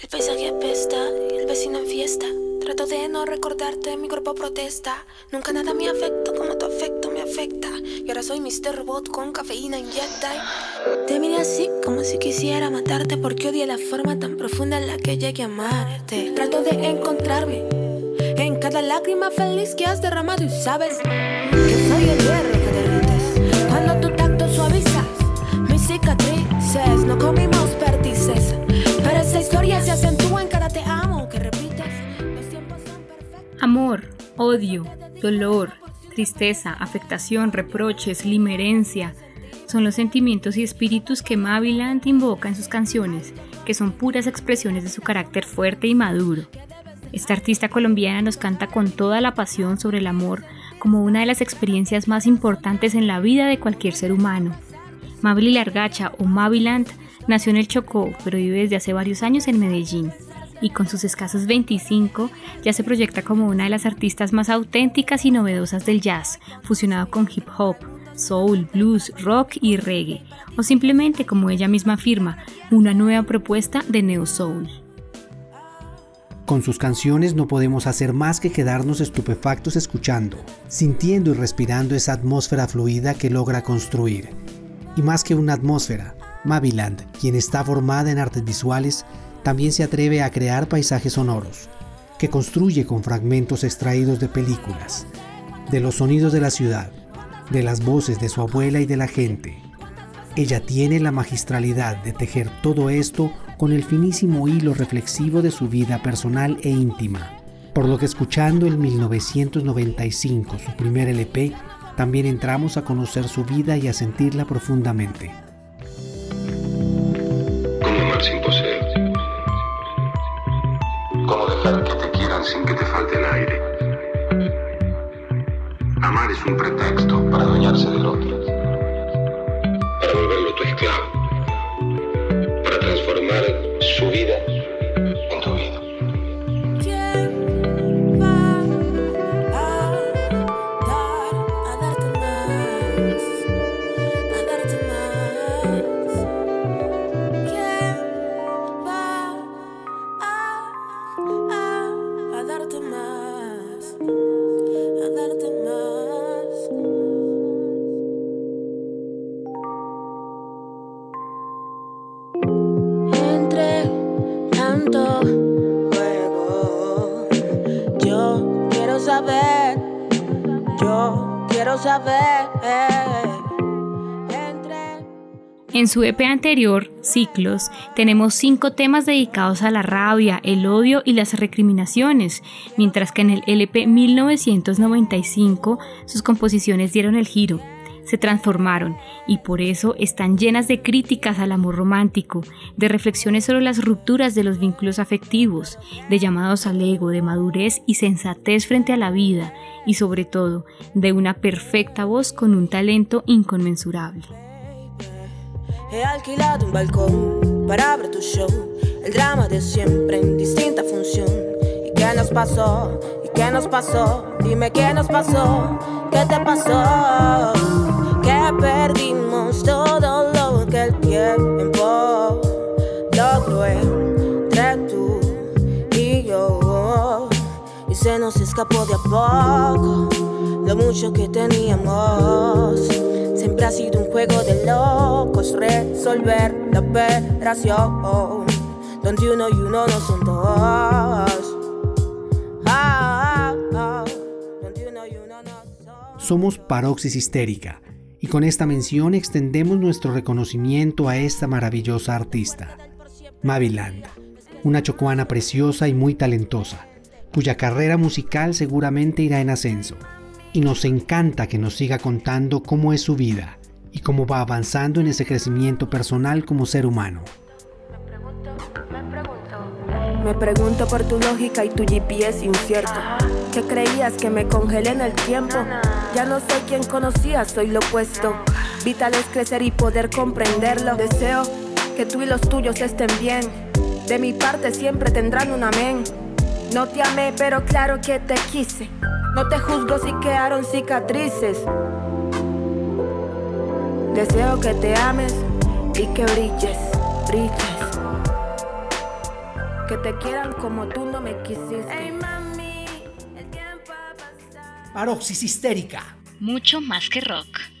El paisaje apesta y el vecino en fiesta. Trato de no recordarte, mi cuerpo protesta. Nunca nada me afecta como tu afecto me afecta. Y ahora soy Mr. Robot con cafeína inyecta. Te miré así como si quisiera matarte porque odia la forma tan profunda en la que llegué a amarte. Trato de encontrarme en cada lágrima feliz que has derramado y sabes que soy el hierro que derrites. Cuando tu tacto suavizas mis cicatrices, no comimos Amor, odio, dolor, tristeza, afectación, reproches, limerencia, son los sentimientos y espíritus que Maviland invoca en sus canciones, que son puras expresiones de su carácter fuerte y maduro. Esta artista colombiana nos canta con toda la pasión sobre el amor como una de las experiencias más importantes en la vida de cualquier ser humano. Mabili Largacha o Maviland nació en el Chocó, pero vive desde hace varios años en Medellín. Y con sus escasos 25 ya se proyecta como una de las artistas más auténticas y novedosas del jazz, fusionado con hip hop, soul, blues, rock y reggae, o simplemente, como ella misma afirma, una nueva propuesta de neo soul. Con sus canciones no podemos hacer más que quedarnos estupefactos escuchando, sintiendo y respirando esa atmósfera fluida que logra construir. Y más que una atmósfera, Maviland, quien está formada en artes visuales, también se atreve a crear paisajes sonoros, que construye con fragmentos extraídos de películas, de los sonidos de la ciudad, de las voces de su abuela y de la gente. Ella tiene la magistralidad de tejer todo esto con el finísimo hilo reflexivo de su vida personal e íntima, por lo que escuchando en 1995 su primer LP, también entramos a conocer su vida y a sentirla profundamente. Que te quieran sin que te falte el aire? Amar es un pretexto para adueñarse del otro, para volverlo tu esclavo, para transformar su vida en tu vida. ¿Quién va a dar, a darte más, a darte más? Entre tanto juego, yo quiero saber, yo quiero saber. En su EP anterior, Ciclos, tenemos cinco temas dedicados a la rabia, el odio y las recriminaciones, mientras que en el LP 1995 sus composiciones dieron el giro, se transformaron y por eso están llenas de críticas al amor romántico, de reflexiones sobre las rupturas de los vínculos afectivos, de llamados al ego, de madurez y sensatez frente a la vida y sobre todo de una perfecta voz con un talento inconmensurable. He alquilado un balcón para ver tu show. El drama de siempre en distinta función. ¿Y qué nos pasó? ¿Y qué nos pasó? Dime qué nos pasó. ¿Qué te pasó? Que perdimos todo lo que el tiempo logró entre tú y yo. Y se nos escapó de a poco lo mucho que teníamos. Siempre ha sido un juego de locos resolver la operación. Donde uno y no son dos. Ah, ah, ah. Somos Paroxis Histérica y con esta mención extendemos nuestro reconocimiento a esta maravillosa artista, Maviland, una chocuana preciosa y muy talentosa, cuya carrera musical seguramente irá en ascenso. Y nos encanta que nos siga contando cómo es su vida y cómo va avanzando en ese crecimiento personal como ser humano. Me pregunto por tu lógica y tu GPS incierto. ¿Qué creías que me congelé en el tiempo? Ya no soy quien conocía, soy lo opuesto. Vital es crecer y poder comprenderlo. Deseo que tú y los tuyos estén bien. De mi parte siempre tendrán un amén. No te amé, pero claro que te quise. No te juzgo si quedaron cicatrices. Deseo que te ames y que brilles, brilles. que te quieran como tú no me quisiste. Paroxis histérica. Mucho más que rock.